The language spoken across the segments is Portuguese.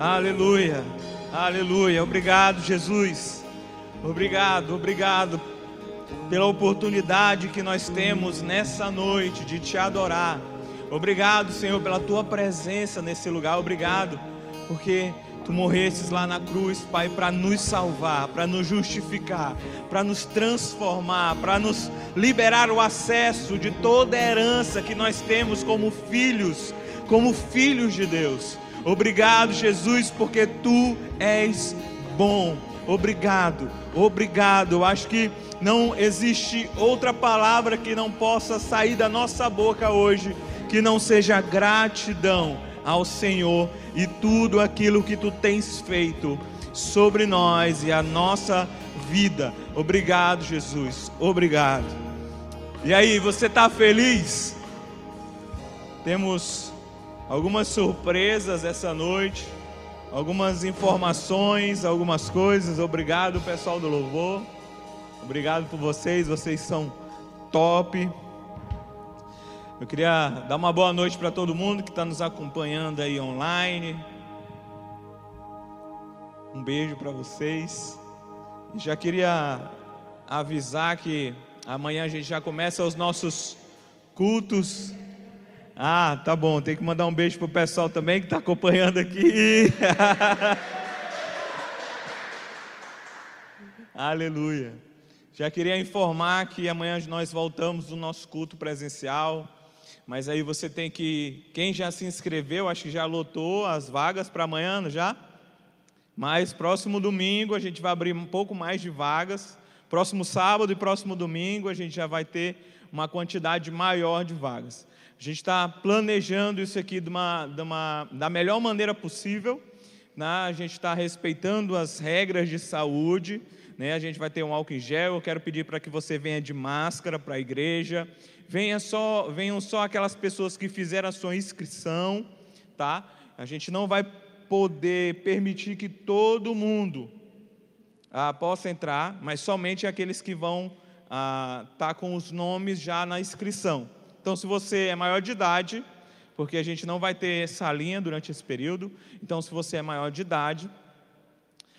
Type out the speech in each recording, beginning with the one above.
Aleluia, aleluia. Obrigado, Jesus. Obrigado, obrigado pela oportunidade que nós temos nessa noite de te adorar. Obrigado, Senhor, pela tua presença nesse lugar. Obrigado, porque tu morresses lá na cruz, Pai, para nos salvar, para nos justificar, para nos transformar, para nos liberar o acesso de toda a herança que nós temos como filhos, como filhos de Deus. Obrigado, Jesus, porque tu és bom. Obrigado, obrigado. Eu acho que não existe outra palavra que não possa sair da nossa boca hoje que não seja gratidão ao Senhor e tudo aquilo que tu tens feito sobre nós e a nossa vida. Obrigado, Jesus. Obrigado. E aí, você está feliz? Temos algumas surpresas essa noite, algumas informações, algumas coisas. Obrigado, pessoal do louvor. Obrigado por vocês, vocês são top. Eu queria dar uma boa noite para todo mundo que está nos acompanhando aí online. Um beijo para vocês. Já queria avisar que amanhã a gente já começa os nossos cultos. Ah, tá bom. Tem que mandar um beijo para o pessoal também que está acompanhando aqui. Aleluia. Já queria informar que amanhã nós voltamos do nosso culto presencial. Mas aí você tem que, quem já se inscreveu, acho que já lotou as vagas para amanhã, não já? Mas próximo domingo a gente vai abrir um pouco mais de vagas. Próximo sábado e próximo domingo a gente já vai ter uma quantidade maior de vagas. A gente está planejando isso aqui de uma, de uma, da melhor maneira possível. Né? A gente está respeitando as regras de saúde. Né? A gente vai ter um álcool em gel. Eu quero pedir para que você venha de máscara para a igreja venha só, venham só aquelas pessoas que fizeram a sua inscrição, tá? A gente não vai poder permitir que todo mundo ah, possa entrar, mas somente aqueles que vão estar ah, tá com os nomes já na inscrição. Então, se você é maior de idade, porque a gente não vai ter essa linha durante esse período, então, se você é maior de idade,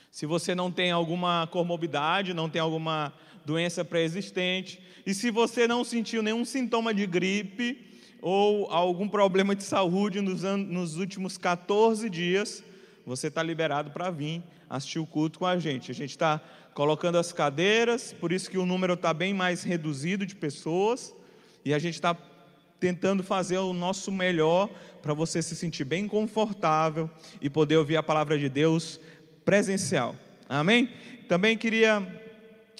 se você não tem alguma comorbidade, não tem alguma doença pré-existente, e se você não sentiu nenhum sintoma de gripe ou algum problema de saúde nos, nos últimos 14 dias, você está liberado para vir assistir o culto com a gente. A gente está colocando as cadeiras, por isso que o número está bem mais reduzido de pessoas, e a gente está tentando fazer o nosso melhor para você se sentir bem confortável e poder ouvir a palavra de Deus presencial. Amém? Também queria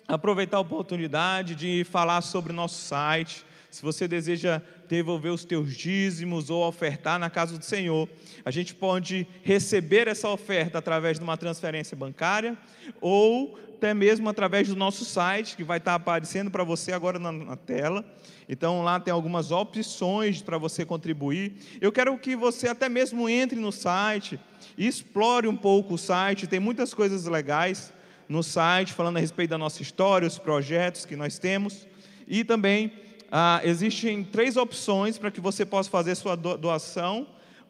aproveitar a oportunidade de falar sobre o nosso site. Se você deseja devolver os teus dízimos ou ofertar na casa do Senhor, a gente pode receber essa oferta através de uma transferência bancária ou até mesmo através do nosso site, que vai estar aparecendo para você agora na, na tela. Então lá tem algumas opções para você contribuir. Eu quero que você até mesmo entre no site explore um pouco o site, tem muitas coisas legais no site, falando a respeito da nossa história, os projetos que nós temos. E também ah, existem três opções para que você possa fazer sua doação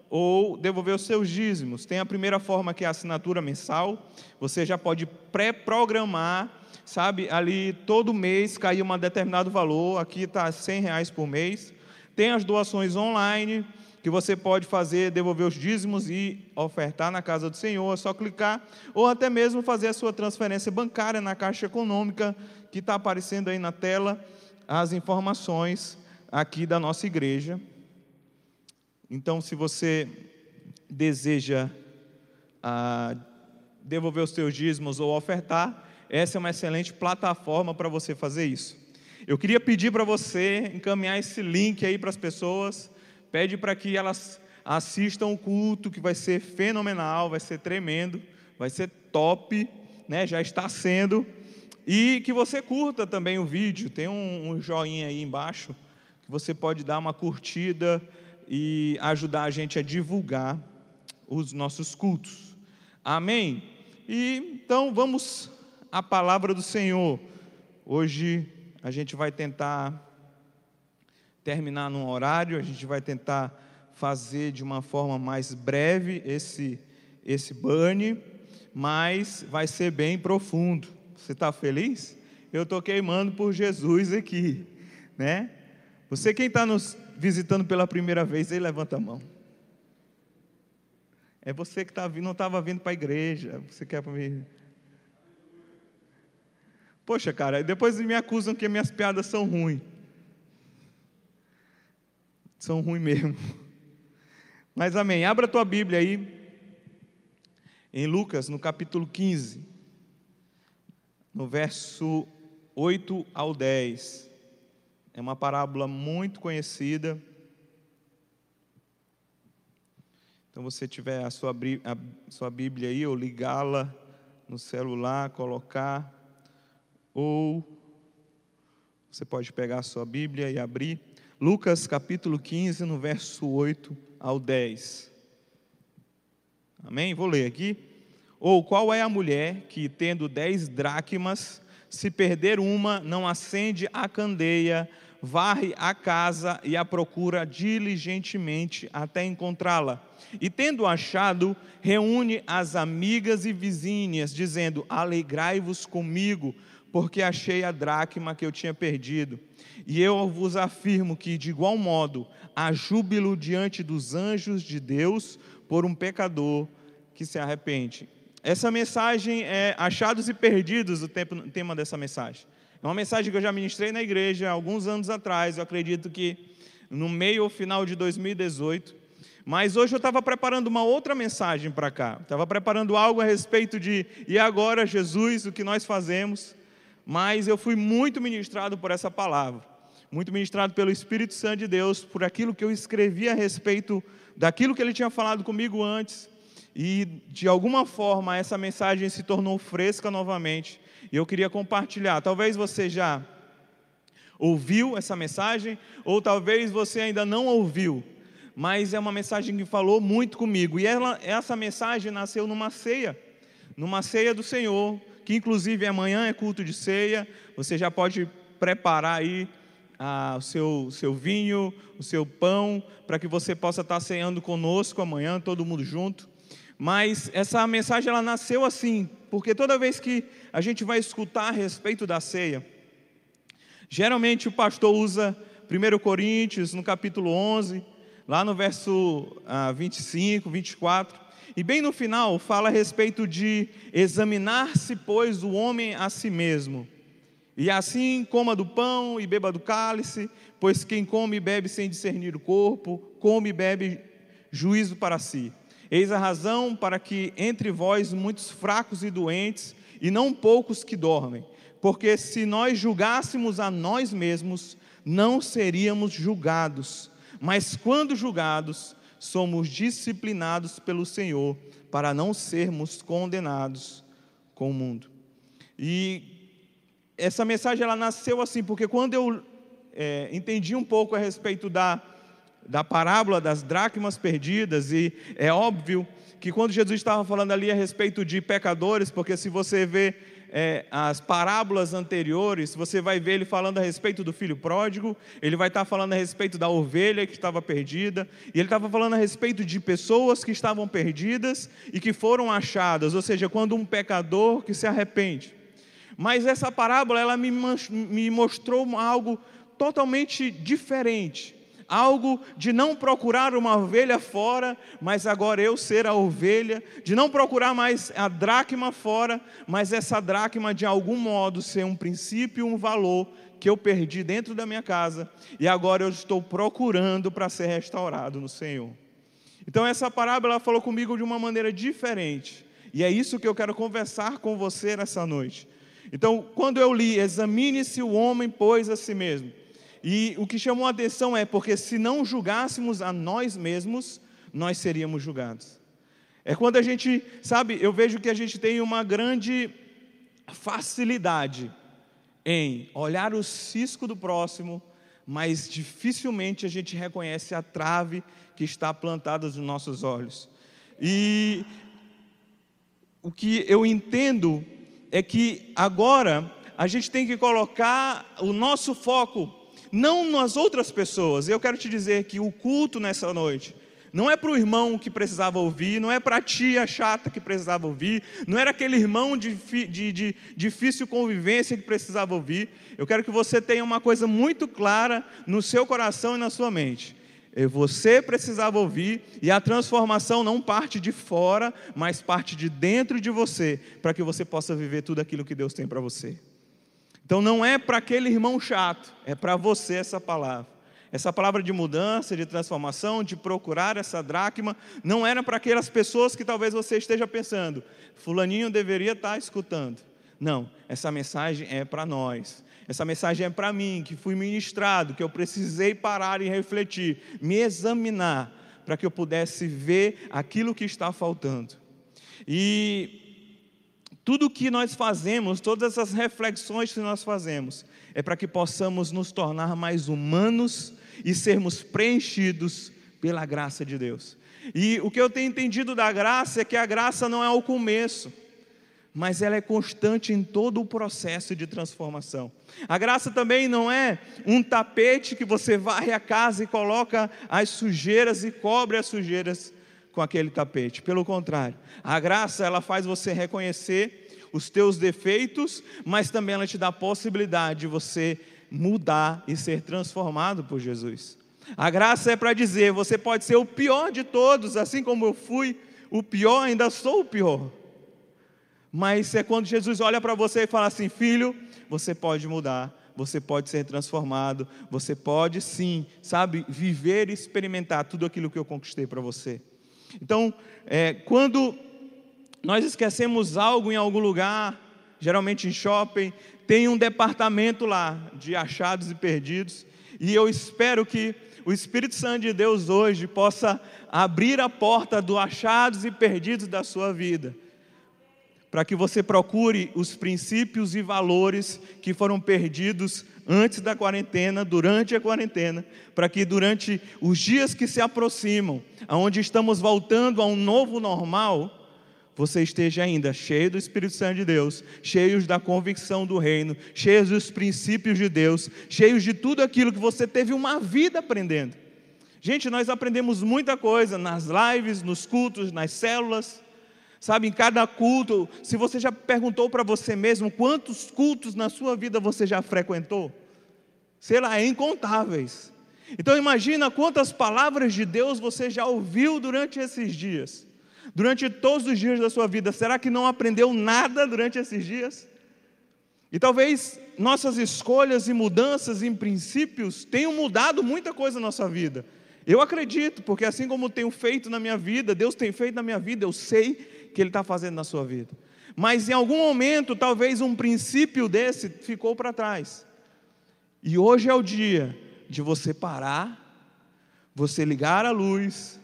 ou devolver os seus dízimos. Tem a primeira forma que é a assinatura mensal. Você já pode pré-programar, sabe? Ali todo mês cair um determinado valor. Aqui está 100 reais por mês. Tem as doações online que você pode fazer, devolver os dízimos e ofertar na casa do Senhor, é só clicar, ou até mesmo fazer a sua transferência bancária na Caixa Econômica, que está aparecendo aí na tela as informações aqui da nossa igreja. Então, se você deseja ah, devolver os seus dízimos ou ofertar, essa é uma excelente plataforma para você fazer isso. Eu queria pedir para você encaminhar esse link aí para as pessoas pede para que elas assistam o culto, que vai ser fenomenal, vai ser tremendo, vai ser top, né? já está sendo. E que você curta também o vídeo, tem um, um joinha aí embaixo, que você pode dar uma curtida e ajudar a gente a divulgar os nossos cultos. Amém? E então vamos à palavra do Senhor. Hoje a gente vai tentar terminar num horário, a gente vai tentar fazer de uma forma mais breve esse, esse banhe, mas vai ser bem profundo. Você está feliz? Eu estou queimando por Jesus aqui, né? Você quem está nos visitando pela primeira vez, aí levanta a mão. É você que tá vindo, não estava vindo para a igreja. Você quer para mim? Poxa, cara, depois me acusam que minhas piadas são ruins. São ruins mesmo. Mas amém. Abra a tua Bíblia aí. Em Lucas, no capítulo 15. No verso 8 ao 10. É uma parábola muito conhecida. Então, você tiver a sua, a sua Bíblia aí, ou ligá-la no celular, colocar, ou você pode pegar a sua Bíblia e abrir. Lucas capítulo 15, no verso 8 ao 10. Amém? Vou ler aqui. Ou qual é a mulher que, tendo dez dracmas, se perder uma, não acende a candeia, varre a casa e a procura diligentemente até encontrá-la? E tendo achado, reúne as amigas e vizinhas, dizendo: Alegrai-vos comigo, porque achei a dracma que eu tinha perdido. E eu vos afirmo que, de igual modo, há júbilo diante dos anjos de Deus por um pecador que se arrepende. Essa mensagem é achados e perdidos, o tema dessa mensagem. É uma mensagem que eu já ministrei na igreja alguns anos atrás, eu acredito que no meio ou final de 2018. Mas hoje eu estava preparando uma outra mensagem para cá. Estava preparando algo a respeito de e agora, Jesus, o que nós fazemos. Mas eu fui muito ministrado por essa palavra, muito ministrado pelo Espírito Santo de Deus, por aquilo que eu escrevi a respeito daquilo que ele tinha falado comigo antes. E de alguma forma essa mensagem se tornou fresca novamente. E eu queria compartilhar. Talvez você já ouviu essa mensagem, ou talvez você ainda não ouviu mas é uma mensagem que falou muito comigo. E ela, essa mensagem nasceu numa ceia, numa ceia do Senhor, que inclusive amanhã é culto de ceia. Você já pode preparar aí ah, o seu, seu vinho, o seu pão, para que você possa estar ceando conosco amanhã, todo mundo junto. Mas essa mensagem ela nasceu assim, porque toda vez que a gente vai escutar a respeito da ceia, geralmente o pastor usa 1 Coríntios, no capítulo 11, lá no verso ah, 25, 24. E bem no final fala a respeito de examinar-se, pois, o homem a si mesmo. E assim coma do pão e beba do cálice, pois quem come e bebe sem discernir o corpo, come e bebe juízo para si. Eis a razão para que entre vós muitos fracos e doentes, e não poucos que dormem. Porque se nós julgássemos a nós mesmos, não seríamos julgados mas quando julgados, somos disciplinados pelo Senhor para não sermos condenados com o mundo. E essa mensagem ela nasceu assim, porque quando eu é, entendi um pouco a respeito da, da parábola das dracmas perdidas, e é óbvio que quando Jesus estava falando ali a respeito de pecadores, porque se você vê é, as parábolas anteriores, você vai ver ele falando a respeito do filho pródigo, ele vai estar falando a respeito da ovelha que estava perdida, e ele estava falando a respeito de pessoas que estavam perdidas e que foram achadas, ou seja, quando um pecador que se arrepende. Mas essa parábola ela me, me mostrou algo totalmente diferente algo de não procurar uma ovelha fora, mas agora eu ser a ovelha, de não procurar mais a dracma fora, mas essa dracma de algum modo ser um princípio, um valor que eu perdi dentro da minha casa e agora eu estou procurando para ser restaurado no Senhor. Então essa parábola falou comigo de uma maneira diferente. E é isso que eu quero conversar com você nessa noite. Então, quando eu li, examine-se o homem, pois a si mesmo. E o que chamou a atenção é porque se não julgássemos a nós mesmos, nós seríamos julgados. É quando a gente, sabe, eu vejo que a gente tem uma grande facilidade em olhar o cisco do próximo, mas dificilmente a gente reconhece a trave que está plantada nos nossos olhos. E o que eu entendo é que agora a gente tem que colocar o nosso foco não nas outras pessoas. Eu quero te dizer que o culto nessa noite Não é para o irmão que precisava ouvir, não é para a tia chata que precisava ouvir, não era aquele irmão de, de, de, difícil convivência que precisava ouvir. Eu quero que você tenha uma coisa muito clara no seu coração e na sua mente. É, você precisava ouvir, e a transformação não parte de fora, mas parte de dentro de você, para que você possa viver tudo aquilo que Deus tem para você. Então não é para aquele irmão chato, é para você essa palavra. Essa palavra de mudança, de transformação, de procurar essa dracma, não era para aquelas pessoas que talvez você esteja pensando, Fulaninho deveria estar tá escutando. Não, essa mensagem é para nós. Essa mensagem é para mim, que fui ministrado, que eu precisei parar e refletir, me examinar, para que eu pudesse ver aquilo que está faltando. E tudo que nós fazemos, todas essas reflexões que nós fazemos, é para que possamos nos tornar mais humanos e sermos preenchidos pela graça de Deus. E o que eu tenho entendido da graça é que a graça não é o começo, mas ela é constante em todo o processo de transformação. A graça também não é um tapete que você varre a casa e coloca as sujeiras e cobre as sujeiras com aquele tapete. Pelo contrário, a graça ela faz você reconhecer os teus defeitos, mas também ela te dá a possibilidade de você mudar e ser transformado por Jesus. A graça é para dizer: você pode ser o pior de todos, assim como eu fui o pior, ainda sou o pior. Mas é quando Jesus olha para você e fala assim: filho, você pode mudar, você pode ser transformado, você pode sim, sabe, viver e experimentar tudo aquilo que eu conquistei para você. Então, é, quando nós esquecemos algo em algum lugar, geralmente em shopping, tem um departamento lá de achados e perdidos, e eu espero que o Espírito Santo de Deus hoje possa abrir a porta do achados e perdidos da sua vida, para que você procure os princípios e valores que foram perdidos antes da quarentena, durante a quarentena, para que durante os dias que se aproximam, aonde estamos voltando a um novo normal, você esteja ainda cheio do Espírito Santo de Deus, cheios da convicção do reino, cheios dos princípios de Deus, cheios de tudo aquilo que você teve uma vida aprendendo. Gente, nós aprendemos muita coisa nas lives, nos cultos, nas células. Sabe, em cada culto, se você já perguntou para você mesmo quantos cultos na sua vida você já frequentou? Sei lá, é incontáveis. Então imagina quantas palavras de Deus você já ouviu durante esses dias durante todos os dias da sua vida, será que não aprendeu nada durante esses dias? E talvez nossas escolhas e mudanças em princípios tenham mudado muita coisa na nossa vida. Eu acredito, porque assim como tenho feito na minha vida, Deus tem feito na minha vida, eu sei que Ele está fazendo na sua vida. Mas em algum momento, talvez um princípio desse ficou para trás. E hoje é o dia de você parar, você ligar a luz,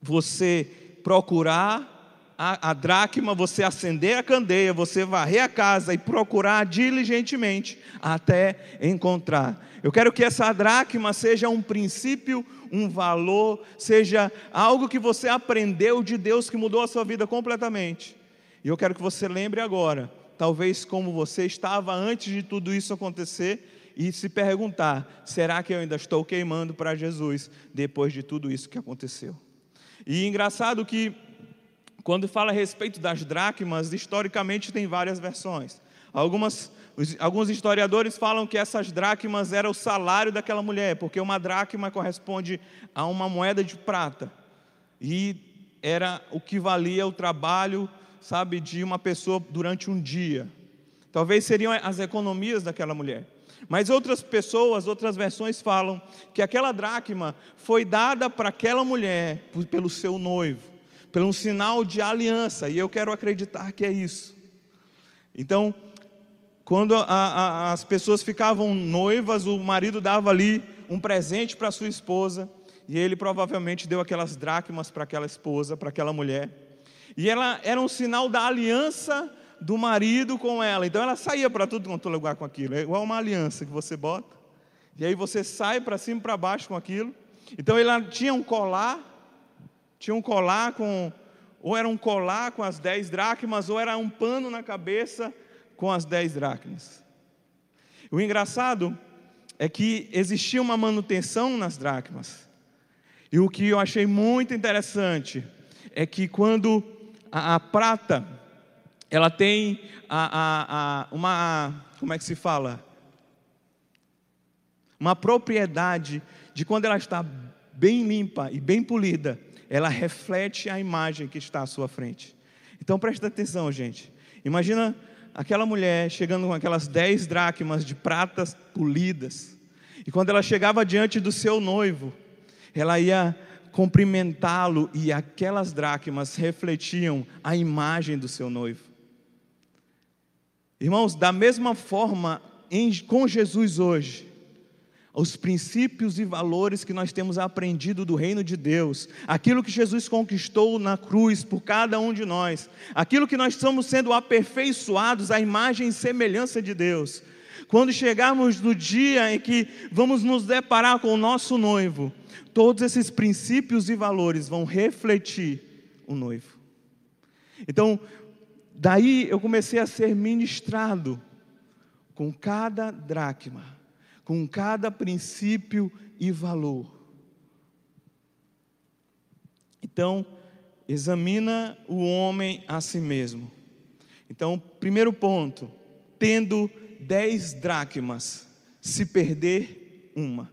você procurar a, a dracma, você acender a candeia, você varrer a casa e procurar diligentemente até encontrar. Eu quero que essa dracma seja um princípio, um valor, seja algo que você aprendeu de Deus que mudou a sua vida completamente. E eu quero que você lembre agora, talvez como você estava antes de tudo isso acontecer, e se perguntar: será que eu ainda estou queimando para Jesus depois de tudo isso que aconteceu? E engraçado que, quando fala a respeito das dracmas, historicamente tem várias versões. Algumas, alguns historiadores falam que essas dracmas eram o salário daquela mulher, porque uma dracma corresponde a uma moeda de prata. E era o que valia o trabalho, sabe, de uma pessoa durante um dia. Talvez seriam as economias daquela mulher. Mas outras pessoas, outras versões falam que aquela dracma foi dada para aquela mulher pelo seu noivo, pelo um sinal de aliança, e eu quero acreditar que é isso. Então, quando a, a, as pessoas ficavam noivas, o marido dava ali um presente para sua esposa, e ele provavelmente deu aquelas dracmas para aquela esposa, para aquela mulher. E ela era um sinal da aliança do marido com ela. Então ela saía para tudo quanto lugar com aquilo. É igual uma aliança que você bota. E aí você sai para cima e para baixo com aquilo. Então ela tinha um colar, tinha um colar com, ou era um colar com as dez dracmas, ou era um pano na cabeça com as dez dracmas. O engraçado é que existia uma manutenção nas dracmas. E o que eu achei muito interessante é que quando a, a prata, ela tem a, a, uma, como é que se fala? Uma propriedade de quando ela está bem limpa e bem polida, ela reflete a imagem que está à sua frente. Então presta atenção, gente. Imagina aquela mulher chegando com aquelas dez dracmas de pratas polidas. E quando ela chegava diante do seu noivo, ela ia cumprimentá-lo e aquelas dracmas refletiam a imagem do seu noivo. Irmãos, da mesma forma, em, com Jesus hoje, os princípios e valores que nós temos aprendido do reino de Deus, aquilo que Jesus conquistou na cruz por cada um de nós, aquilo que nós estamos sendo aperfeiçoados à imagem e semelhança de Deus. Quando chegarmos no dia em que vamos nos deparar com o nosso noivo, todos esses princípios e valores vão refletir o noivo. Então, daí eu comecei a ser ministrado com cada dracma com cada princípio e valor. Então, examina o homem a si mesmo. Então, primeiro ponto, tendo dez dracmas, se perder uma.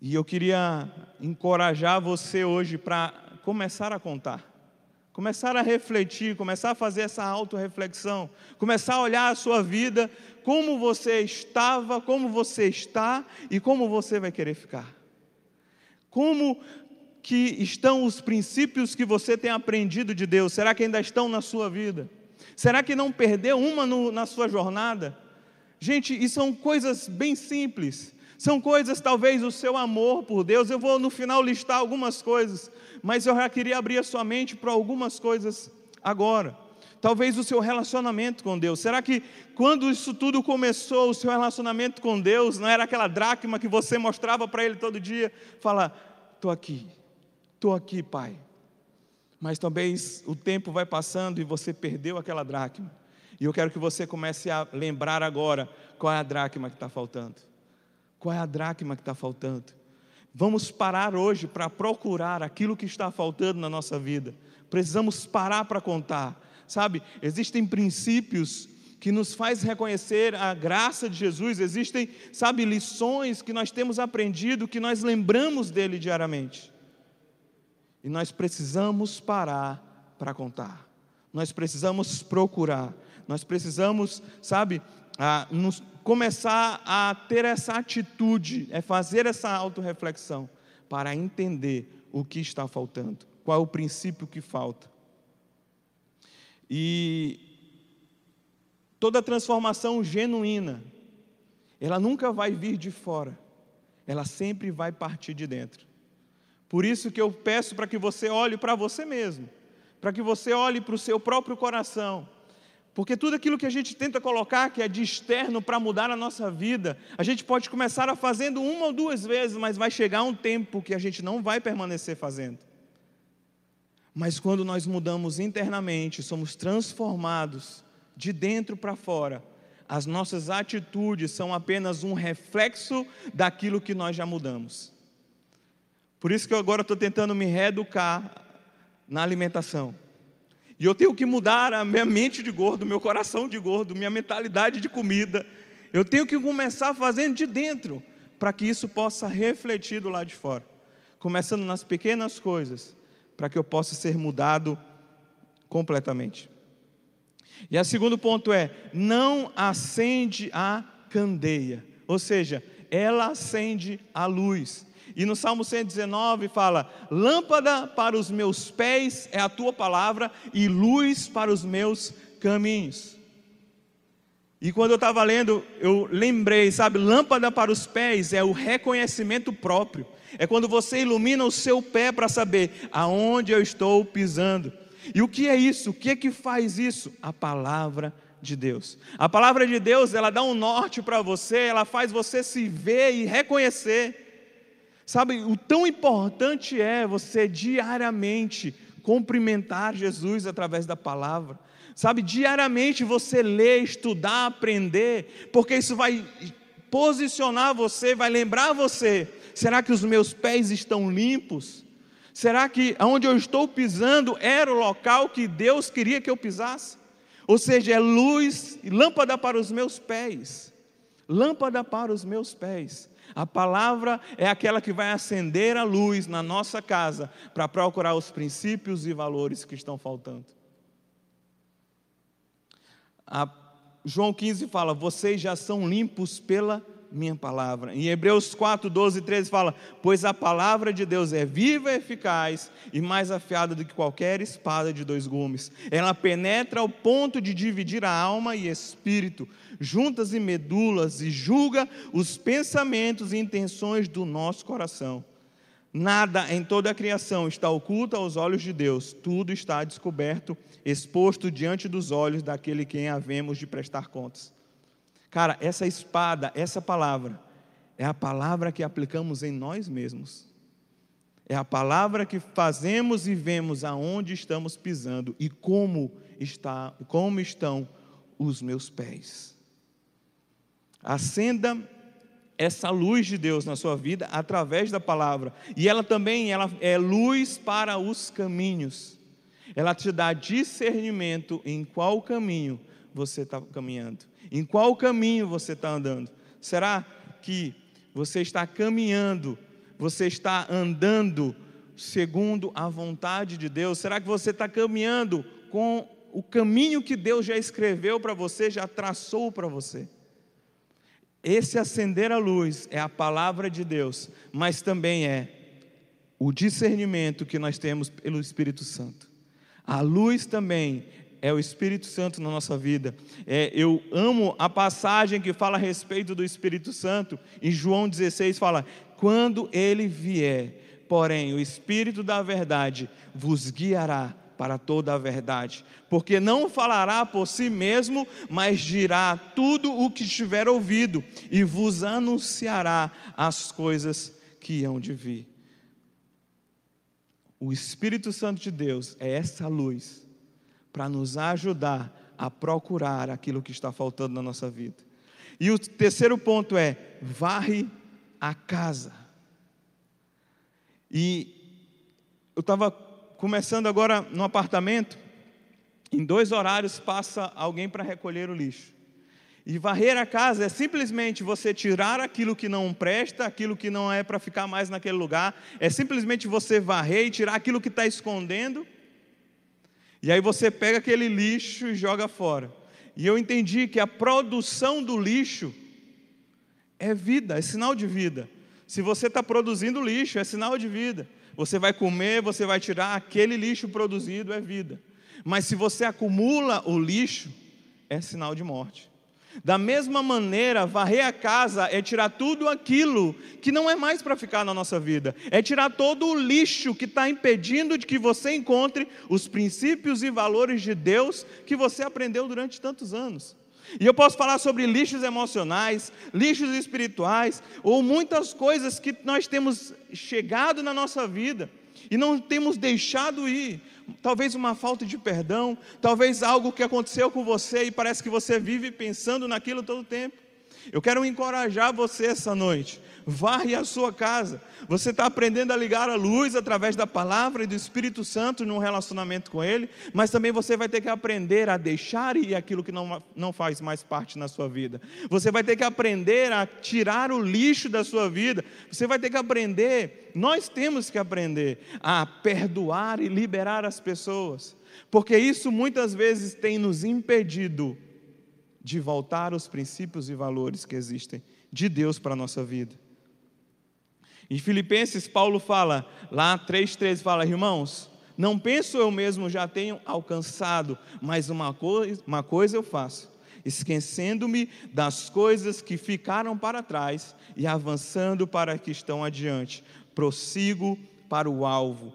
E eu queria encorajar você hoje para começar a contar. Começar a refletir, começar a fazer essa autorreflexão, começar a olhar a sua vida como você estava, como você está e como você vai querer ficar. Como que estão os princípios que você tem aprendido de Deus? Será que ainda estão na sua vida? Será que não perdeu uma no, na sua jornada? Gente, e são coisas bem simples. São coisas, talvez, o seu amor por Deus. Eu vou no final listar algumas coisas, mas eu já queria abrir a sua mente para algumas coisas agora. Talvez o seu relacionamento com Deus. Será que quando isso tudo começou, o seu relacionamento com Deus não era aquela dracma que você mostrava para Ele todo dia? Fala, estou aqui, estou aqui, Pai. Mas talvez o tempo vai passando e você perdeu aquela dracma. E eu quero que você comece a lembrar agora qual é a dracma que está faltando. Qual é a dracma que está faltando? Vamos parar hoje para procurar aquilo que está faltando na nossa vida. Precisamos parar para contar sabe? Existem princípios que nos faz reconhecer a graça de Jesus, existem, sabe, lições que nós temos aprendido, que nós lembramos dele diariamente. E nós precisamos parar para contar. Nós precisamos procurar. Nós precisamos, sabe, a, nos, começar a ter essa atitude, é fazer essa autorreflexão para entender o que está faltando, qual é o princípio que falta. E toda transformação genuína, ela nunca vai vir de fora, ela sempre vai partir de dentro. Por isso que eu peço para que você olhe para você mesmo, para que você olhe para o seu próprio coração. Porque tudo aquilo que a gente tenta colocar, que é de externo para mudar a nossa vida, a gente pode começar a fazendo uma ou duas vezes, mas vai chegar um tempo que a gente não vai permanecer fazendo. Mas quando nós mudamos internamente, somos transformados de dentro para fora, as nossas atitudes são apenas um reflexo daquilo que nós já mudamos. Por isso que eu agora estou tentando me reeducar na alimentação. E eu tenho que mudar a minha mente de gordo, meu coração de gordo, minha mentalidade de comida. Eu tenho que começar fazendo de dentro, para que isso possa refletir do lado de fora. Começando nas pequenas coisas para que eu possa ser mudado completamente. E o segundo ponto é: não acende a candeia, ou seja, ela acende a luz. E no Salmo 119 fala: Lâmpada para os meus pés é a tua palavra e luz para os meus caminhos. E quando eu estava lendo, eu lembrei, sabe, lâmpada para os pés é o reconhecimento próprio. É quando você ilumina o seu pé para saber aonde eu estou pisando. E o que é isso? O que é que faz isso? A palavra de Deus. A palavra de Deus, ela dá um norte para você, ela faz você se ver e reconhecer. Sabe, o tão importante é você diariamente cumprimentar Jesus através da palavra. Sabe, diariamente você ler, estudar, aprender, porque isso vai posicionar você, vai lembrar você Será que os meus pés estão limpos? Será que onde eu estou pisando era o local que Deus queria que eu pisasse? Ou seja, é luz e lâmpada para os meus pés. Lâmpada para os meus pés. A palavra é aquela que vai acender a luz na nossa casa para procurar os princípios e valores que estão faltando. A João 15 fala: Vocês já são limpos pela minha palavra. Em Hebreus 4, 12 e 13 fala: Pois a palavra de Deus é viva e eficaz e mais afiada do que qualquer espada de dois gumes. Ela penetra ao ponto de dividir a alma e espírito, juntas e medulas, e julga os pensamentos e intenções do nosso coração. Nada em toda a criação está oculto aos olhos de Deus, tudo está descoberto, exposto diante dos olhos daquele quem havemos de prestar contas. Cara, essa espada, essa palavra, é a palavra que aplicamos em nós mesmos. É a palavra que fazemos e vemos aonde estamos pisando e como está, como estão os meus pés. Acenda essa luz de Deus na sua vida através da palavra. E ela também ela é luz para os caminhos. Ela te dá discernimento em qual caminho você está caminhando. Em qual caminho você está andando? Será que você está caminhando, você está andando segundo a vontade de Deus? Será que você está caminhando com o caminho que Deus já escreveu para você, já traçou para você? Esse acender a luz é a palavra de Deus, mas também é o discernimento que nós temos pelo Espírito Santo. A luz também é o Espírito Santo na nossa vida. É, eu amo a passagem que fala a respeito do Espírito Santo. Em João 16 fala: quando ele vier, porém, o Espírito da verdade vos guiará para toda a verdade, porque não falará por si mesmo, mas dirá tudo o que tiver ouvido e vos anunciará as coisas que hão de vir. O Espírito Santo de Deus é essa luz para nos ajudar a procurar aquilo que está faltando na nossa vida. E o terceiro ponto é: varre a casa. E eu estava começando agora no apartamento, em dois horários passa alguém para recolher o lixo. E varrer a casa é simplesmente você tirar aquilo que não presta, aquilo que não é para ficar mais naquele lugar, é simplesmente você varrer e tirar aquilo que está escondendo e aí você pega aquele lixo e joga fora. E eu entendi que a produção do lixo é vida, é sinal de vida. Se você está produzindo lixo, é sinal de vida. Você vai comer, você vai tirar aquele lixo produzido, é vida. Mas se você acumula o lixo, é sinal de morte. Da mesma maneira, varrer a casa é tirar tudo aquilo que não é mais para ficar na nossa vida, é tirar todo o lixo que está impedindo de que você encontre os princípios e valores de Deus que você aprendeu durante tantos anos. E eu posso falar sobre lixos emocionais, lixos espirituais, ou muitas coisas que nós temos chegado na nossa vida e não temos deixado ir, talvez uma falta de perdão, talvez algo que aconteceu com você e parece que você vive pensando naquilo todo o tempo. Eu quero encorajar você essa noite. Varre a sua casa. Você está aprendendo a ligar a luz através da palavra e do Espírito Santo num relacionamento com Ele, mas também você vai ter que aprender a deixar ir aquilo que não, não faz mais parte na sua vida. Você vai ter que aprender a tirar o lixo da sua vida. Você vai ter que aprender, nós temos que aprender a perdoar e liberar as pessoas, porque isso muitas vezes tem nos impedido de voltar aos princípios e valores que existem de Deus para a nossa vida. Em Filipenses, Paulo fala, lá 3,13 fala, irmãos, não penso eu mesmo já tenho alcançado, mas uma coisa, uma coisa eu faço, esquecendo-me das coisas que ficaram para trás e avançando para que estão adiante, prossigo para o alvo,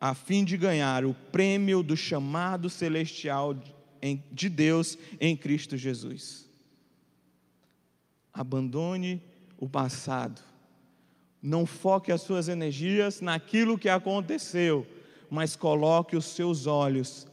a fim de ganhar o prêmio do chamado celestial de Deus em Cristo Jesus. Abandone o passado. Não foque as suas energias naquilo que aconteceu, mas coloque os seus olhos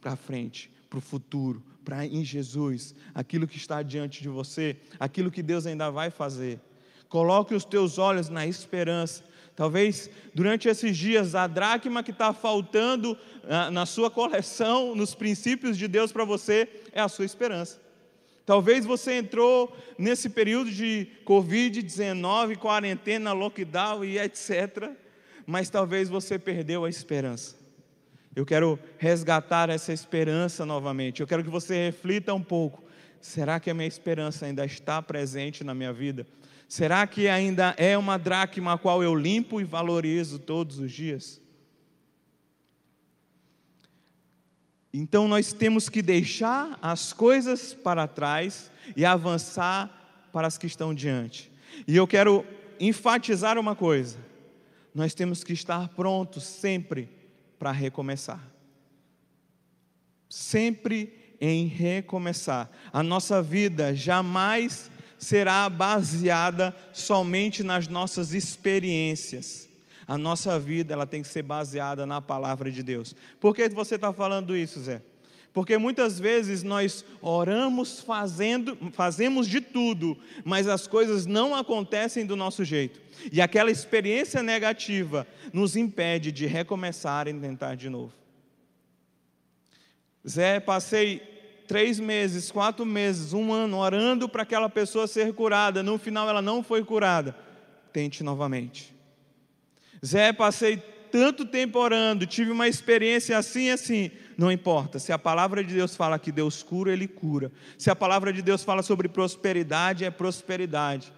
para frente, para o futuro, para em Jesus, aquilo que está diante de você, aquilo que Deus ainda vai fazer. Coloque os teus olhos na esperança. Talvez durante esses dias a dracma que está faltando ah, na sua coleção, nos princípios de Deus para você, é a sua esperança. Talvez você entrou nesse período de Covid-19, quarentena, lockdown e etc. Mas talvez você perdeu a esperança. Eu quero resgatar essa esperança novamente. Eu quero que você reflita um pouco. Será que a minha esperança ainda está presente na minha vida? Será que ainda é uma dracma a qual eu limpo e valorizo todos os dias? Então nós temos que deixar as coisas para trás e avançar para as que estão diante. E eu quero enfatizar uma coisa: nós temos que estar prontos sempre para recomeçar. Sempre em recomeçar. A nossa vida jamais será baseada somente nas nossas experiências. A nossa vida ela tem que ser baseada na palavra de Deus. Por que você está falando isso, Zé? Porque muitas vezes nós oramos fazendo, fazemos de tudo, mas as coisas não acontecem do nosso jeito. E aquela experiência negativa nos impede de recomeçar e tentar de novo. Zé, passei três meses, quatro meses, um ano orando para aquela pessoa ser curada, no final ela não foi curada, tente novamente. Zé, passei tanto tempo orando, tive uma experiência assim assim. Não importa, se a palavra de Deus fala que Deus cura, Ele cura. Se a palavra de Deus fala sobre prosperidade, é prosperidade.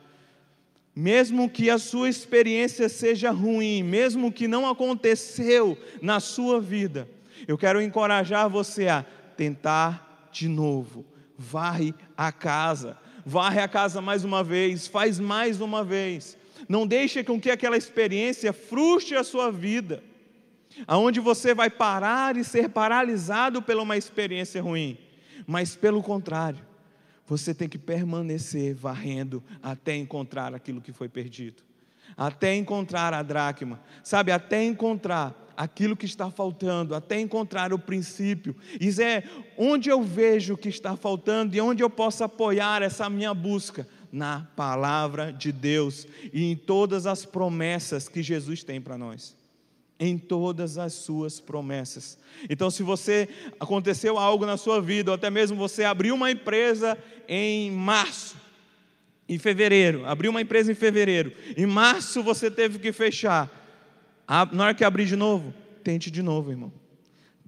Mesmo que a sua experiência seja ruim, mesmo que não aconteceu na sua vida, eu quero encorajar você a tentar de novo. Varre a casa, varre a casa mais uma vez, faz mais uma vez. Não deixe com que aquela experiência frustre a sua vida, aonde você vai parar e ser paralisado pela uma experiência ruim. Mas pelo contrário, você tem que permanecer varrendo até encontrar aquilo que foi perdido, até encontrar a dracma, sabe, até encontrar aquilo que está faltando, até encontrar o princípio. Isso é onde eu vejo que está faltando e onde eu posso apoiar essa minha busca na palavra de Deus e em todas as promessas que Jesus tem para nós. Em todas as suas promessas. Então, se você aconteceu algo na sua vida, ou até mesmo você abriu uma empresa em março, em fevereiro, abriu uma empresa em fevereiro, em março você teve que fechar. Na hora que abrir de novo, tente de novo, irmão.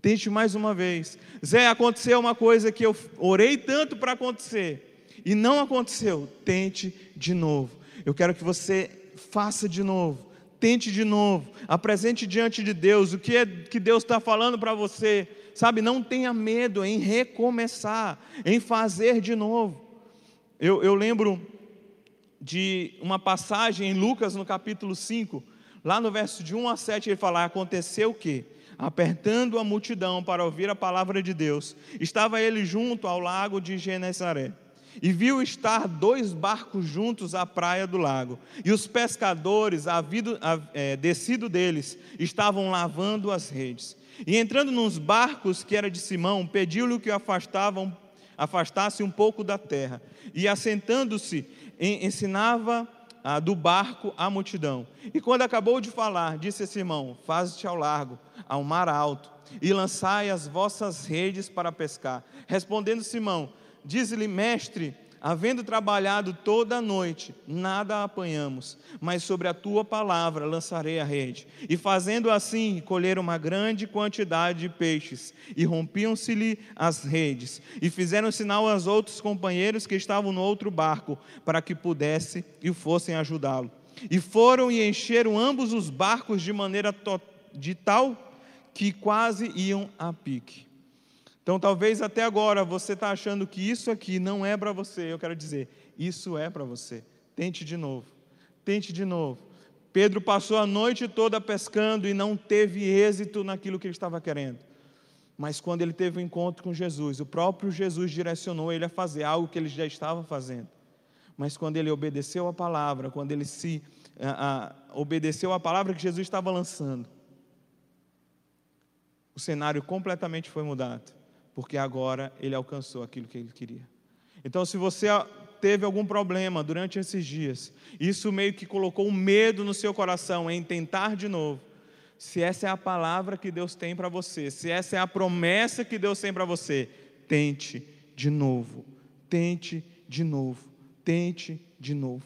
Tente mais uma vez. Zé, aconteceu uma coisa que eu orei tanto para acontecer e não aconteceu. Tente de novo. Eu quero que você faça de novo. Tente de novo. Apresente diante de Deus o que é que Deus está falando para você. Sabe, não tenha medo em recomeçar, em fazer de novo. Eu, eu lembro de uma passagem em Lucas, no capítulo 5, Lá no verso de 1 a 7 ele fala: Aconteceu o que? Apertando a multidão para ouvir a palavra de Deus, estava ele junto ao lago de Genezaré. E viu estar dois barcos juntos à praia do lago. E os pescadores, havido, é, descido deles, estavam lavando as redes. E entrando nos barcos que era de Simão, pediu-lhe que afastavam, afastasse um pouco da terra. E assentando-se, ensinava ah, do barco à multidão. E quando acabou de falar, disse Simão: Faze-te ao largo, ao mar alto, e lançai as vossas redes para pescar. Respondendo Simão, diz-lhe: Mestre, havendo trabalhado toda a noite, nada apanhamos, mas sobre a tua palavra lançarei a rede. E fazendo assim, colheram uma grande quantidade de peixes, e rompiam-se-lhe as redes. E fizeram sinal aos outros companheiros que estavam no outro barco, para que pudesse e fossem ajudá-lo. E foram e encheram ambos os barcos de maneira de tal que quase iam a pique. Então, talvez até agora você está achando que isso aqui não é para você. Eu quero dizer, isso é para você. Tente de novo. Tente de novo. Pedro passou a noite toda pescando e não teve êxito naquilo que ele estava querendo. Mas quando ele teve o um encontro com Jesus, o próprio Jesus direcionou ele a fazer algo que ele já estava fazendo. Mas quando ele obedeceu a palavra, quando ele se a, a, obedeceu a palavra que Jesus estava lançando, o cenário completamente foi mudado porque agora ele alcançou aquilo que ele queria. Então, se você teve algum problema durante esses dias, isso meio que colocou um medo no seu coração em tentar de novo. Se essa é a palavra que Deus tem para você, se essa é a promessa que Deus tem para você, tente de novo, tente de novo, tente de novo.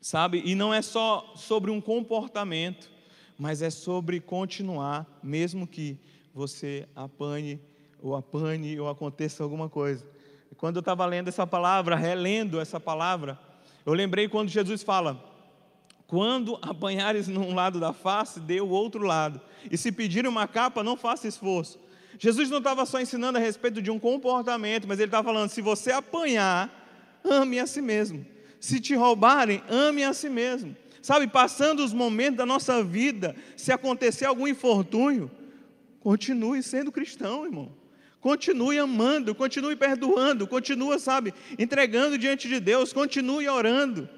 Sabe? E não é só sobre um comportamento, mas é sobre continuar, mesmo que você apanhe ou apanhe ou aconteça alguma coisa. E quando eu estava lendo essa palavra, relendo essa palavra, eu lembrei quando Jesus fala: quando apanhares num lado da face, dê o outro lado. E se pedirem uma capa, não faça esforço. Jesus não estava só ensinando a respeito de um comportamento, mas ele estava falando: se você apanhar, ame a si mesmo. Se te roubarem, ame a si mesmo. Sabe, passando os momentos da nossa vida, se acontecer algum infortúnio, continue sendo cristão, irmão. Continue amando, continue perdoando, continue, sabe, entregando diante de Deus, continue orando,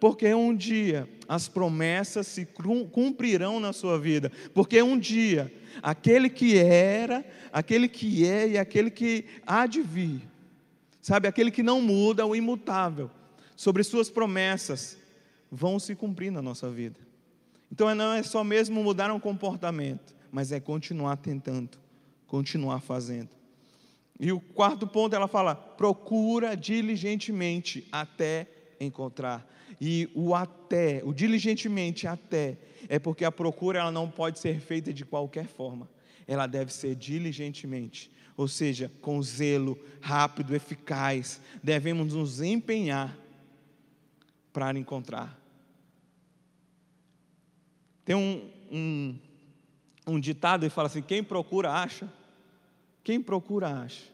porque um dia as promessas se cumprirão na sua vida, porque um dia aquele que era, aquele que é e aquele que há de vir, sabe, aquele que não muda, o imutável, sobre suas promessas vão se cumprir na nossa vida. Então não é só mesmo mudar um comportamento, mas é continuar tentando, continuar fazendo. E o quarto ponto ela fala: procura diligentemente até encontrar. E o até, o diligentemente até, é porque a procura ela não pode ser feita de qualquer forma. Ela deve ser diligentemente, ou seja, com zelo, rápido, eficaz. Devemos nos empenhar para encontrar. Tem um, um, um ditado que fala assim: quem procura acha. Quem procura acha.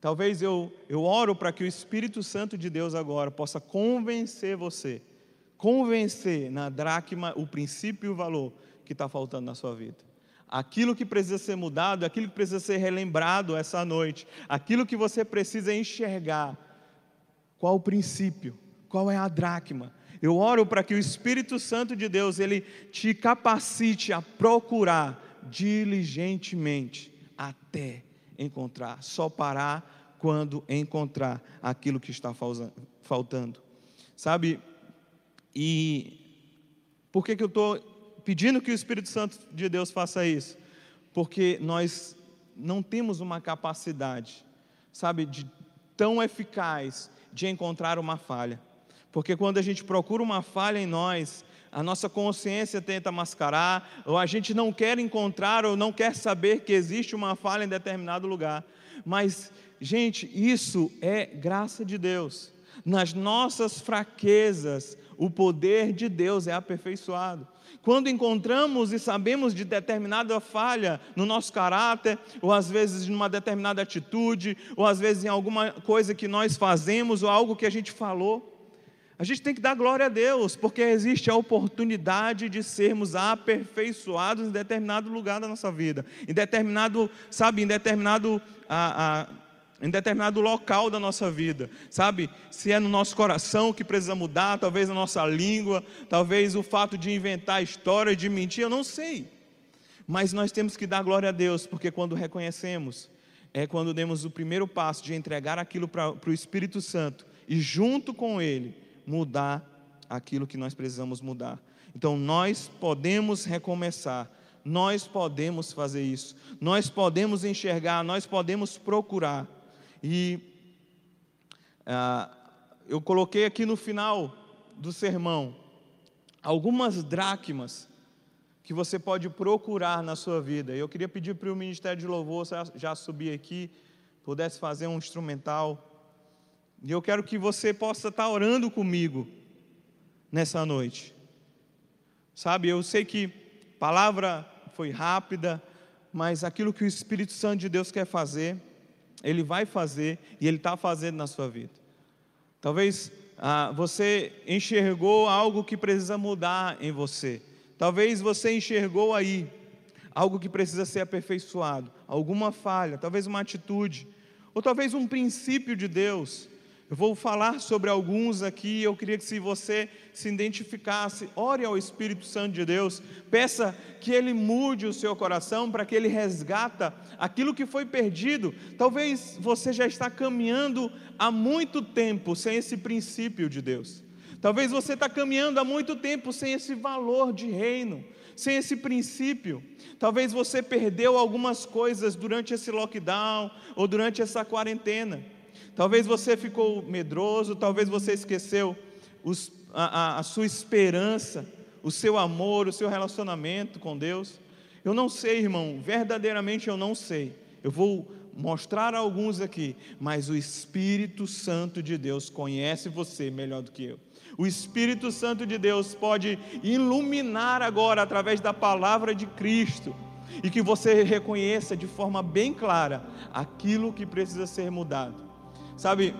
Talvez eu, eu oro para que o Espírito Santo de Deus agora possa convencer você, convencer na dracma o princípio e o valor que está faltando na sua vida. Aquilo que precisa ser mudado, aquilo que precisa ser relembrado essa noite, aquilo que você precisa enxergar. Qual o princípio? Qual é a dracma? Eu oro para que o Espírito Santo de Deus ele te capacite a procurar diligentemente até encontrar, só parar quando encontrar aquilo que está faltando. Sabe? E por que, que eu estou pedindo que o Espírito Santo de Deus faça isso? Porque nós não temos uma capacidade, sabe, de tão eficaz de encontrar uma falha. Porque quando a gente procura uma falha em nós, a nossa consciência tenta mascarar, ou a gente não quer encontrar ou não quer saber que existe uma falha em determinado lugar. Mas, gente, isso é graça de Deus. Nas nossas fraquezas, o poder de Deus é aperfeiçoado. Quando encontramos e sabemos de determinada falha no nosso caráter, ou às vezes numa determinada atitude, ou às vezes em alguma coisa que nós fazemos, ou algo que a gente falou, a gente tem que dar glória a Deus, porque existe a oportunidade de sermos aperfeiçoados em determinado lugar da nossa vida, em determinado, sabe, em determinado, a, a, em determinado local da nossa vida, sabe? Se é no nosso coração que precisa mudar, talvez a nossa língua, talvez o fato de inventar história, de mentir, eu não sei. Mas nós temos que dar glória a Deus, porque quando reconhecemos, é quando demos o primeiro passo de entregar aquilo para o Espírito Santo e junto com Ele mudar aquilo que nós precisamos mudar. Então nós podemos recomeçar, nós podemos fazer isso, nós podemos enxergar, nós podemos procurar. E ah, eu coloquei aqui no final do sermão algumas dracmas que você pode procurar na sua vida. Eu queria pedir para o Ministério de Louvor já subir aqui, pudesse fazer um instrumental. E eu quero que você possa estar orando comigo nessa noite. Sabe, eu sei que a palavra foi rápida, mas aquilo que o Espírito Santo de Deus quer fazer, Ele vai fazer e Ele está fazendo na sua vida. Talvez ah, você enxergou algo que precisa mudar em você. Talvez você enxergou aí algo que precisa ser aperfeiçoado, alguma falha, talvez uma atitude, ou talvez um princípio de Deus Eu vou falar sobre alguns aqui. Eu queria que, se você se identificasse, ore ao Espírito Santo de Deus, peça que ele mude o seu coração para que ele resgata aquilo que foi perdido. Talvez você já está caminhando há muito tempo sem esse princípio de Deus. Talvez você está caminhando há muito tempo sem esse valor de reino, sem esse princípio. Talvez você perdeu algumas coisas durante esse lockdown ou durante essa quarentena. Talvez você ficou medroso, talvez você esqueceu os, a, a, a sua esperança, o seu amor, o seu relacionamento com Deus. Eu não sei, irmão, verdadeiramente eu não sei. Eu vou mostrar alguns aqui, mas o Espírito Santo de Deus conhece você melhor do que eu. O Espírito Santo de Deus pode iluminar agora através da palavra de Cristo e que você reconheça de forma bem clara aquilo que precisa ser mudado. Sabe,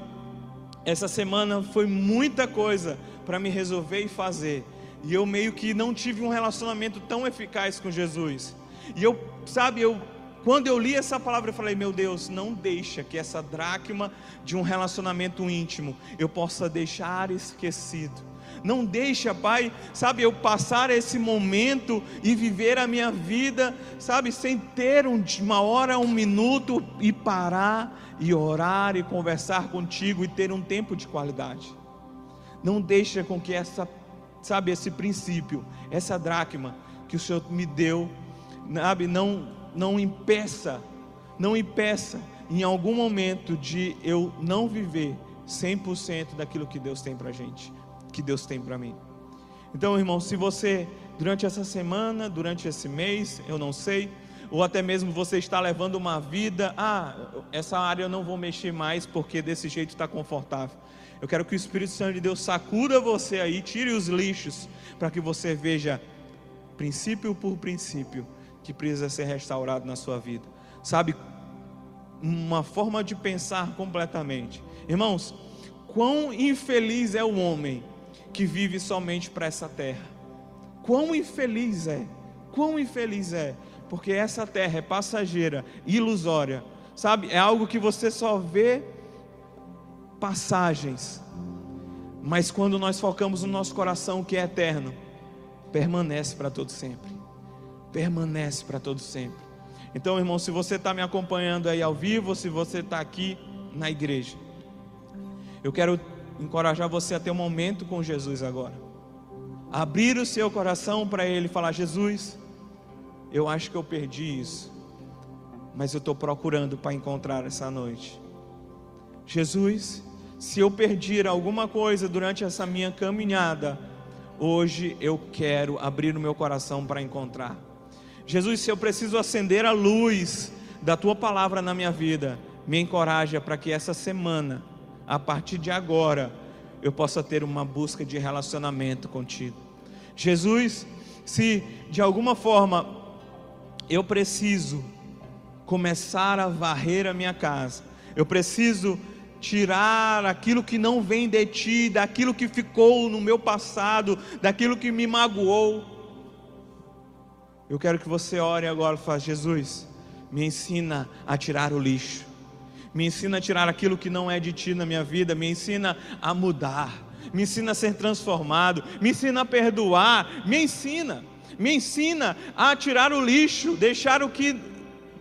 essa semana foi muita coisa para me resolver e fazer. E eu meio que não tive um relacionamento tão eficaz com Jesus. E eu, sabe, eu quando eu li essa palavra, eu falei: Meu Deus, não deixa que essa dracma de um relacionamento íntimo eu possa deixar esquecido. Não deixa, Pai, sabe, eu passar esse momento e viver a minha vida, sabe, sem ter uma hora, um minuto e parar e orar e conversar contigo e ter um tempo de qualidade. Não deixa com que essa, sabe, esse princípio, essa dracma que o Senhor me deu, sabe, não, não impeça, não impeça em algum momento de eu não viver 100% daquilo que Deus tem para gente que Deus tem para mim. Então, irmão, se você, durante essa semana, durante esse mês, eu não sei, ou até mesmo você está levando uma vida, ah, essa área eu não vou mexer mais porque desse jeito está confortável. Eu quero que o Espírito Santo de Deus sacuda você aí, tire os lixos, para que você veja, princípio por princípio, que precisa ser restaurado na sua vida. Sabe, uma forma de pensar completamente. Irmãos, quão infeliz é o homem que vive somente para essa terra. Quão infeliz é, quão infeliz é, porque essa terra é passageira, ilusória, sabe? É algo que você só vê passagens, mas quando nós focamos no nosso coração que é eterno, permanece para todo sempre, permanece para todo sempre. Então, irmão, se você está me acompanhando aí ao vivo, se você está aqui na igreja, eu quero encorajar você a ter um momento com Jesus agora. Abrir o seu coração para Ele falar: Jesus, eu acho que eu perdi isso, mas eu estou procurando para encontrar essa noite. Jesus, se eu perder alguma coisa durante essa minha caminhada, hoje eu quero abrir o meu coração para encontrar. Jesus, se eu preciso acender a luz da tua palavra na minha vida, me encoraja para que essa semana a partir de agora, eu possa ter uma busca de relacionamento contigo. Jesus, se de alguma forma eu preciso começar a varrer a minha casa, eu preciso tirar aquilo que não vem de ti, daquilo que ficou no meu passado, daquilo que me magoou. Eu quero que você ore agora e fale: Jesus, me ensina a tirar o lixo. Me ensina a tirar aquilo que não é de ti na minha vida, me ensina a mudar, me ensina a ser transformado, me ensina a perdoar, me ensina, me ensina a tirar o lixo, deixar o que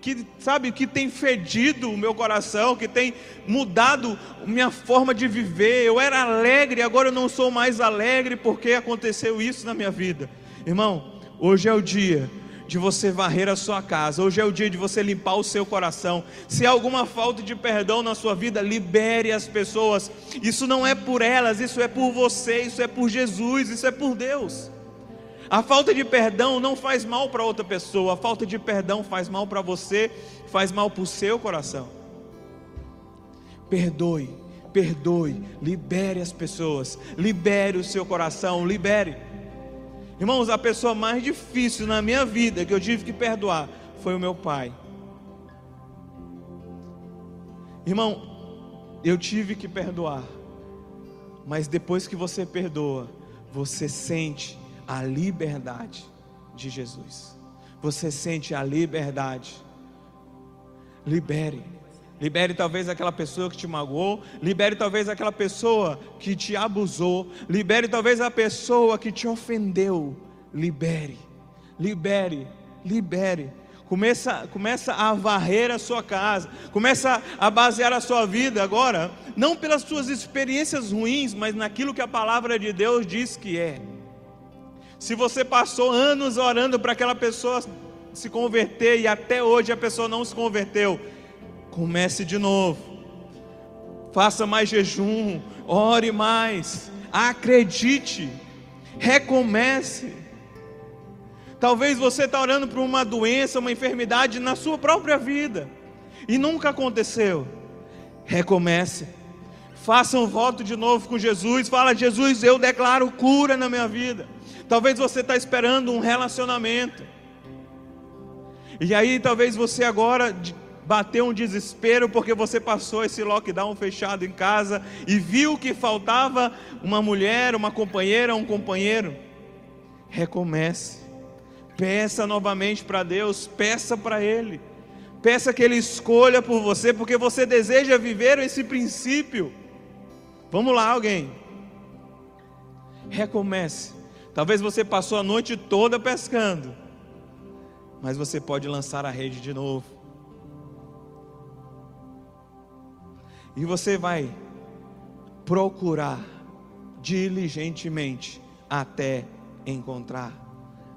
que sabe que tem fedido o meu coração, que tem mudado minha forma de viver. Eu era alegre, agora eu não sou mais alegre porque aconteceu isso na minha vida. Irmão, hoje é o dia de você varrer a sua casa. Hoje é o dia de você limpar o seu coração. Se há alguma falta de perdão na sua vida, libere as pessoas. Isso não é por elas, isso é por você, isso é por Jesus, isso é por Deus. A falta de perdão não faz mal para outra pessoa, a falta de perdão faz mal para você, faz mal para o seu coração. Perdoe, perdoe, libere as pessoas, libere o seu coração, libere. Irmãos, a pessoa mais difícil na minha vida que eu tive que perdoar foi o meu pai. Irmão, eu tive que perdoar, mas depois que você perdoa, você sente a liberdade de Jesus. Você sente a liberdade. Libere, Libere talvez aquela pessoa que te magoou, libere talvez aquela pessoa que te abusou, libere talvez a pessoa que te ofendeu. Libere, libere, libere. Começa, começa a varrer a sua casa, começa a basear a sua vida agora, não pelas suas experiências ruins, mas naquilo que a palavra de Deus diz que é. Se você passou anos orando para aquela pessoa se converter e até hoje a pessoa não se converteu, Comece de novo. Faça mais jejum, ore mais, acredite, recomece. Talvez você está orando por uma doença, uma enfermidade na sua própria vida e nunca aconteceu. Recomece. Faça um voto de novo com Jesus. Fala, Jesus, eu declaro cura na minha vida. Talvez você está esperando um relacionamento. E aí, talvez você agora, bateu um desespero porque você passou esse lockdown fechado em casa e viu que faltava uma mulher, uma companheira, um companheiro. Recomece. Peça novamente para Deus, peça para Ele. Peça que Ele escolha por você, porque você deseja viver esse princípio. Vamos lá, alguém. Recomece. Talvez você passou a noite toda pescando, mas você pode lançar a rede de novo E você vai procurar diligentemente até encontrar.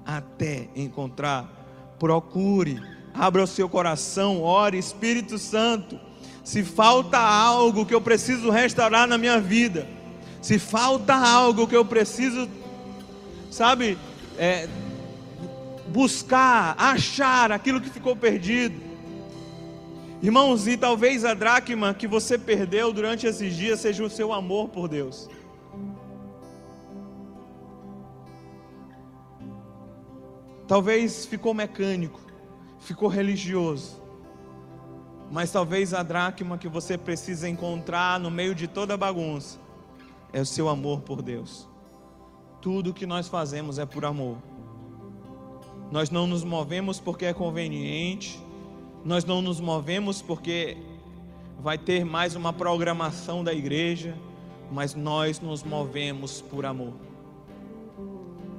Até encontrar. Procure, abra o seu coração, ore, Espírito Santo. Se falta algo que eu preciso restaurar na minha vida, se falta algo que eu preciso, sabe, é, buscar, achar aquilo que ficou perdido, Irmãos, e talvez a dracma que você perdeu durante esses dias seja o seu amor por Deus. Talvez ficou mecânico, ficou religioso. Mas talvez a dracma que você precisa encontrar no meio de toda a bagunça é o seu amor por Deus. Tudo que nós fazemos é por amor. Nós não nos movemos porque é conveniente, nós não nos movemos porque vai ter mais uma programação da igreja, mas nós nos movemos por amor.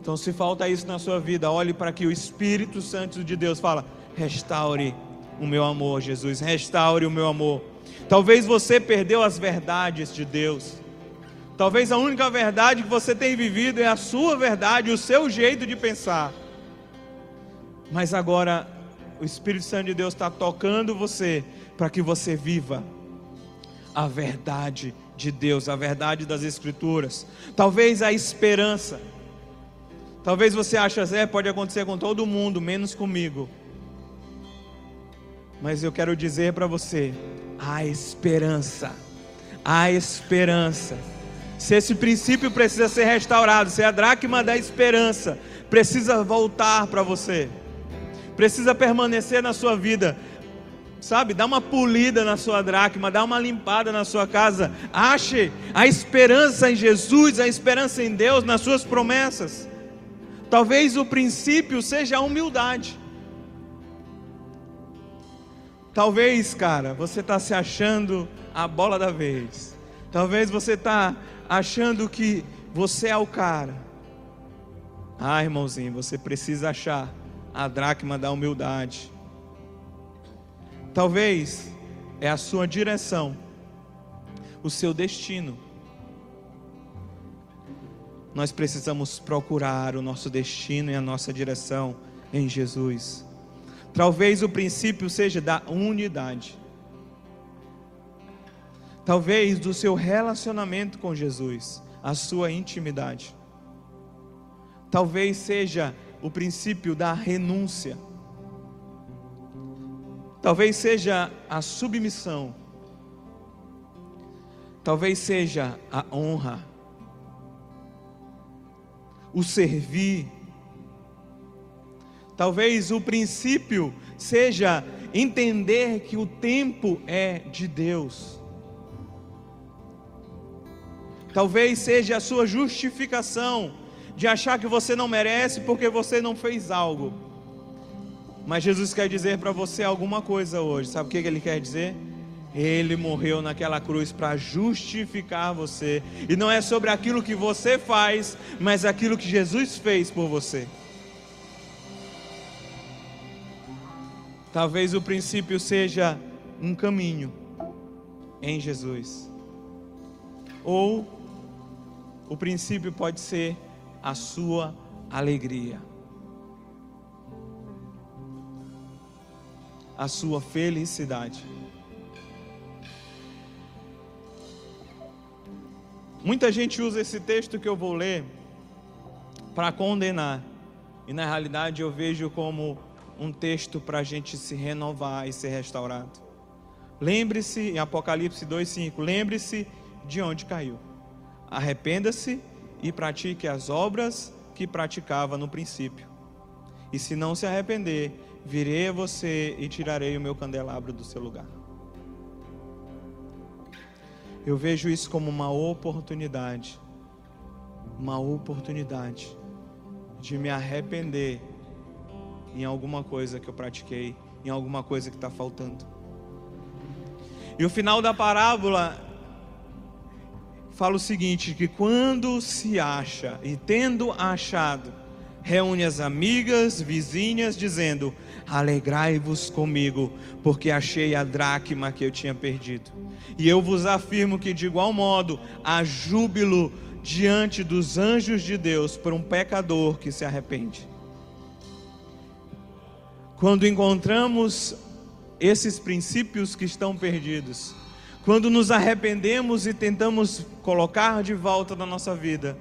Então, se falta isso na sua vida, olhe para que o Espírito Santo de Deus fala: restaure o meu amor, Jesus, restaure o meu amor. Talvez você perdeu as verdades de Deus. Talvez a única verdade que você tem vivido é a sua verdade, o seu jeito de pensar. Mas agora o Espírito Santo de Deus está tocando você para que você viva a verdade de Deus, a verdade das Escrituras. Talvez a esperança. Talvez você ache, Zé, pode acontecer com todo mundo, menos comigo. Mas eu quero dizer para você: a esperança, a esperança. Se esse princípio precisa ser restaurado, se a dracma da esperança precisa voltar para você precisa permanecer na sua vida. Sabe, dá uma polida na sua dracma, dá uma limpada na sua casa. Ache a esperança em Jesus, a esperança em Deus, nas suas promessas. Talvez o princípio seja a humildade. Talvez, cara, você está se achando a bola da vez. Talvez você está achando que você é o cara. Ah, irmãozinho, você precisa achar a dracma da humildade. Talvez é a sua direção, o seu destino. Nós precisamos procurar o nosso destino e a nossa direção em Jesus. Talvez o princípio seja da unidade. Talvez do seu relacionamento com Jesus, a sua intimidade. Talvez seja o princípio da renúncia. Talvez seja a submissão. Talvez seja a honra. O servir. Talvez o princípio seja entender que o tempo é de Deus. Talvez seja a sua justificação de achar que você não merece porque você não fez algo. Mas Jesus quer dizer para você alguma coisa hoje. Sabe o que ele quer dizer? Ele morreu naquela cruz para justificar você. E não é sobre aquilo que você faz, mas aquilo que Jesus fez por você. Talvez o princípio seja um caminho em Jesus. Ou o princípio pode ser a sua alegria. A sua felicidade. Muita gente usa esse texto que eu vou ler para condenar, e na realidade eu vejo como um texto para a gente se renovar e ser restaurado. Lembre-se, em Apocalipse 2,5, lembre-se de onde caiu. Arrependa-se e pratique as obras que praticava no princípio. E se não se arrepender, virei a você e tirarei o meu candelabro do seu lugar. Eu vejo isso como uma oportunidade, uma oportunidade de me arrepender em alguma coisa que eu pratiquei, em alguma coisa que está faltando. E o final da parábola fala o seguinte: que quando se acha e tendo achado, reúne as amigas, vizinhas, dizendo: Alegrai-vos comigo, porque achei a dracma que eu tinha perdido. E eu vos afirmo que, de igual modo, há júbilo diante dos anjos de Deus por um pecador que se arrepende. Quando encontramos esses princípios que estão perdidos, quando nos arrependemos e tentamos colocar de volta na nossa vida,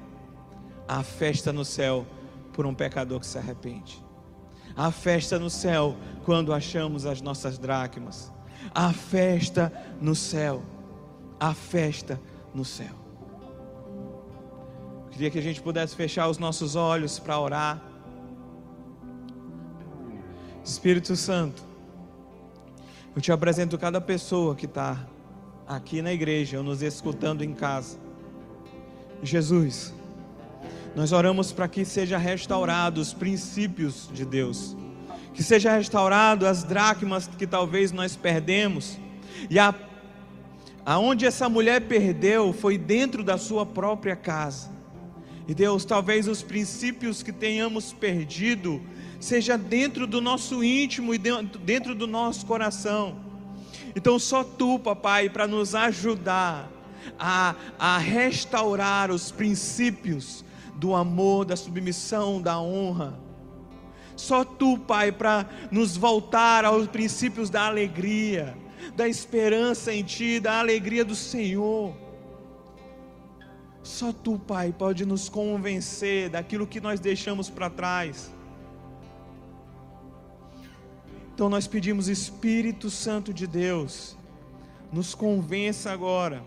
a festa no céu por um pecador que se arrepende. A festa no céu quando achamos as nossas dracmas. A festa no céu. A festa no céu. Queria que a gente pudesse fechar os nossos olhos para orar. Espírito Santo, eu te apresento cada pessoa que está aqui na igreja ou nos escutando em casa. Jesus, nós oramos para que seja restaurado os princípios de Deus, que seja restaurado as dracmas que talvez nós perdemos, e a, aonde essa mulher perdeu foi dentro da sua própria casa. E Deus, talvez os princípios que tenhamos perdido seja dentro do nosso íntimo e dentro do nosso coração. Então, só tu, papai, para nos ajudar a, a restaurar os princípios do amor, da submissão, da honra. Só tu, Pai, para nos voltar aos princípios da alegria, da esperança em Ti, da alegria do Senhor. Só tu, Pai, pode nos convencer daquilo que nós deixamos para trás então nós pedimos, Espírito Santo de Deus, nos convença agora,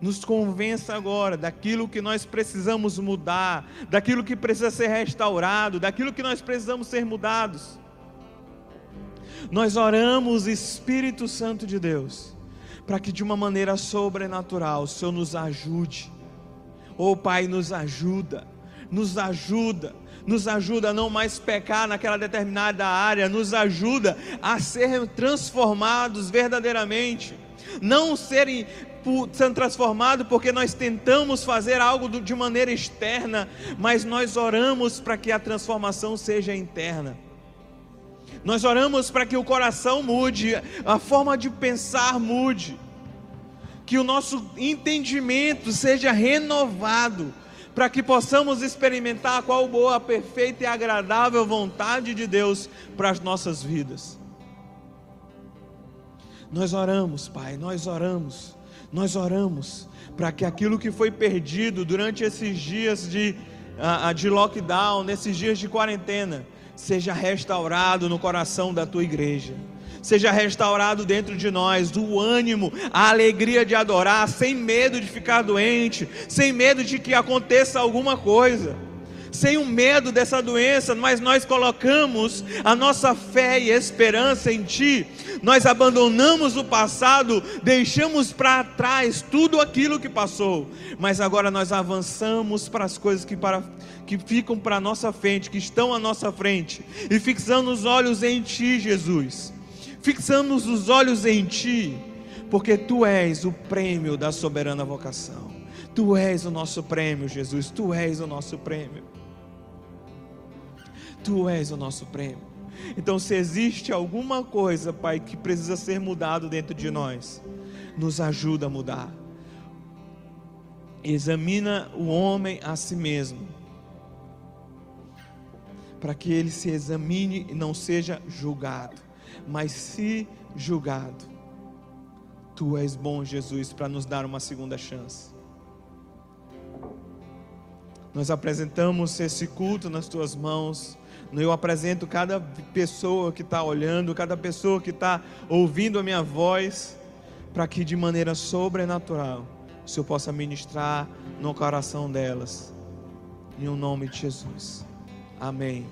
nos convença agora daquilo que nós precisamos mudar, daquilo que precisa ser restaurado, daquilo que nós precisamos ser mudados. Nós oramos, Espírito Santo de Deus, para que de uma maneira sobrenatural o Senhor nos ajude. Oh Pai, nos ajuda, nos ajuda nos ajuda a não mais pecar naquela determinada área, nos ajuda a ser transformados verdadeiramente, não serem sendo transformados porque nós tentamos fazer algo de maneira externa, mas nós oramos para que a transformação seja interna. Nós oramos para que o coração mude, a forma de pensar mude, que o nosso entendimento seja renovado, para que possamos experimentar qual boa, perfeita e agradável vontade de Deus para as nossas vidas. Nós oramos, Pai, nós oramos, nós oramos para que aquilo que foi perdido durante esses dias de, de lockdown, nesses dias de quarentena, seja restaurado no coração da tua igreja seja restaurado dentro de nós o ânimo, a alegria de adorar, sem medo de ficar doente, sem medo de que aconteça alguma coisa. Sem o medo dessa doença, mas nós colocamos a nossa fé e esperança em Ti, nós abandonamos o passado, deixamos para trás tudo aquilo que passou, mas agora nós avançamos para as coisas que, para, que ficam para a nossa frente, que estão à nossa frente, e fixamos os olhos em Ti, Jesus fixamos os olhos em Ti, porque tu és o prêmio da soberana vocação. Tu és o nosso prêmio, Jesus, tu és o nosso prêmio. Tu és o nosso prêmio. Então, se existe alguma coisa, Pai, que precisa ser mudado dentro de nós, nos ajuda a mudar. Examina o homem a si mesmo, para que ele se examine e não seja julgado, mas se julgado. Tu és bom, Jesus, para nos dar uma segunda chance. Nós apresentamos esse culto nas tuas mãos. Eu apresento cada pessoa que está olhando, cada pessoa que está ouvindo a minha voz, para que de maneira sobrenatural o Senhor possa ministrar no coração delas. Em o um nome de Jesus. Amém.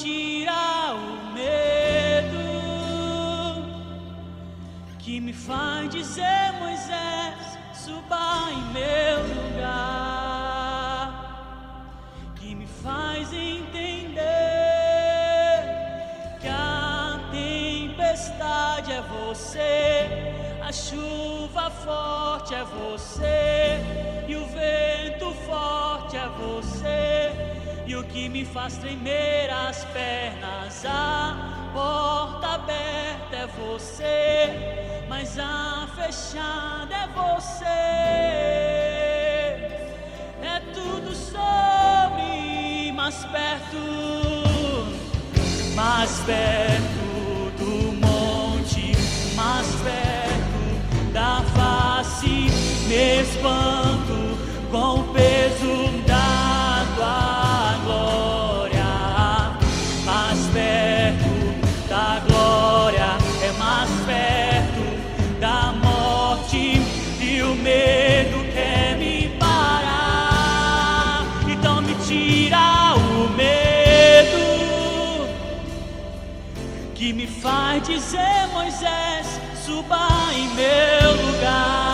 Tira o medo que me faz dizer Moisés suba em meu lugar, que me faz entender que a tempestade é você, a chuva forte é você, que me faz tremer as pernas, a porta aberta é você, mas a fechada é você. É tudo sobre mais perto, mais perto do monte, mais perto da face. Me espanto faz dizer Moisés suba em meu lugar,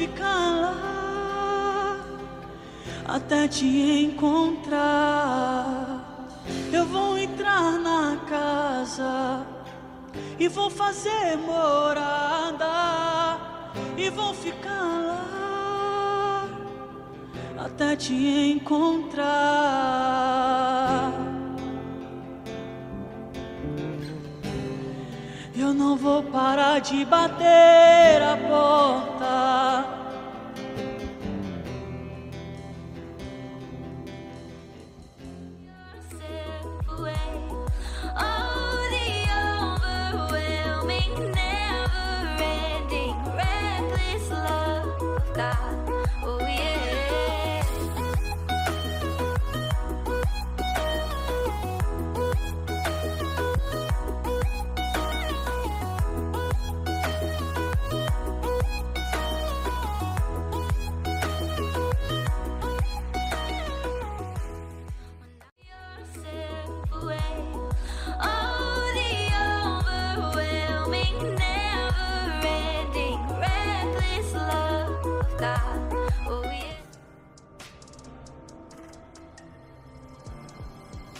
ficar lá até te encontrar. Eu vou entrar na casa e vou fazer morada e vou ficar lá até te encontrar. Não vou parar de bater a porta.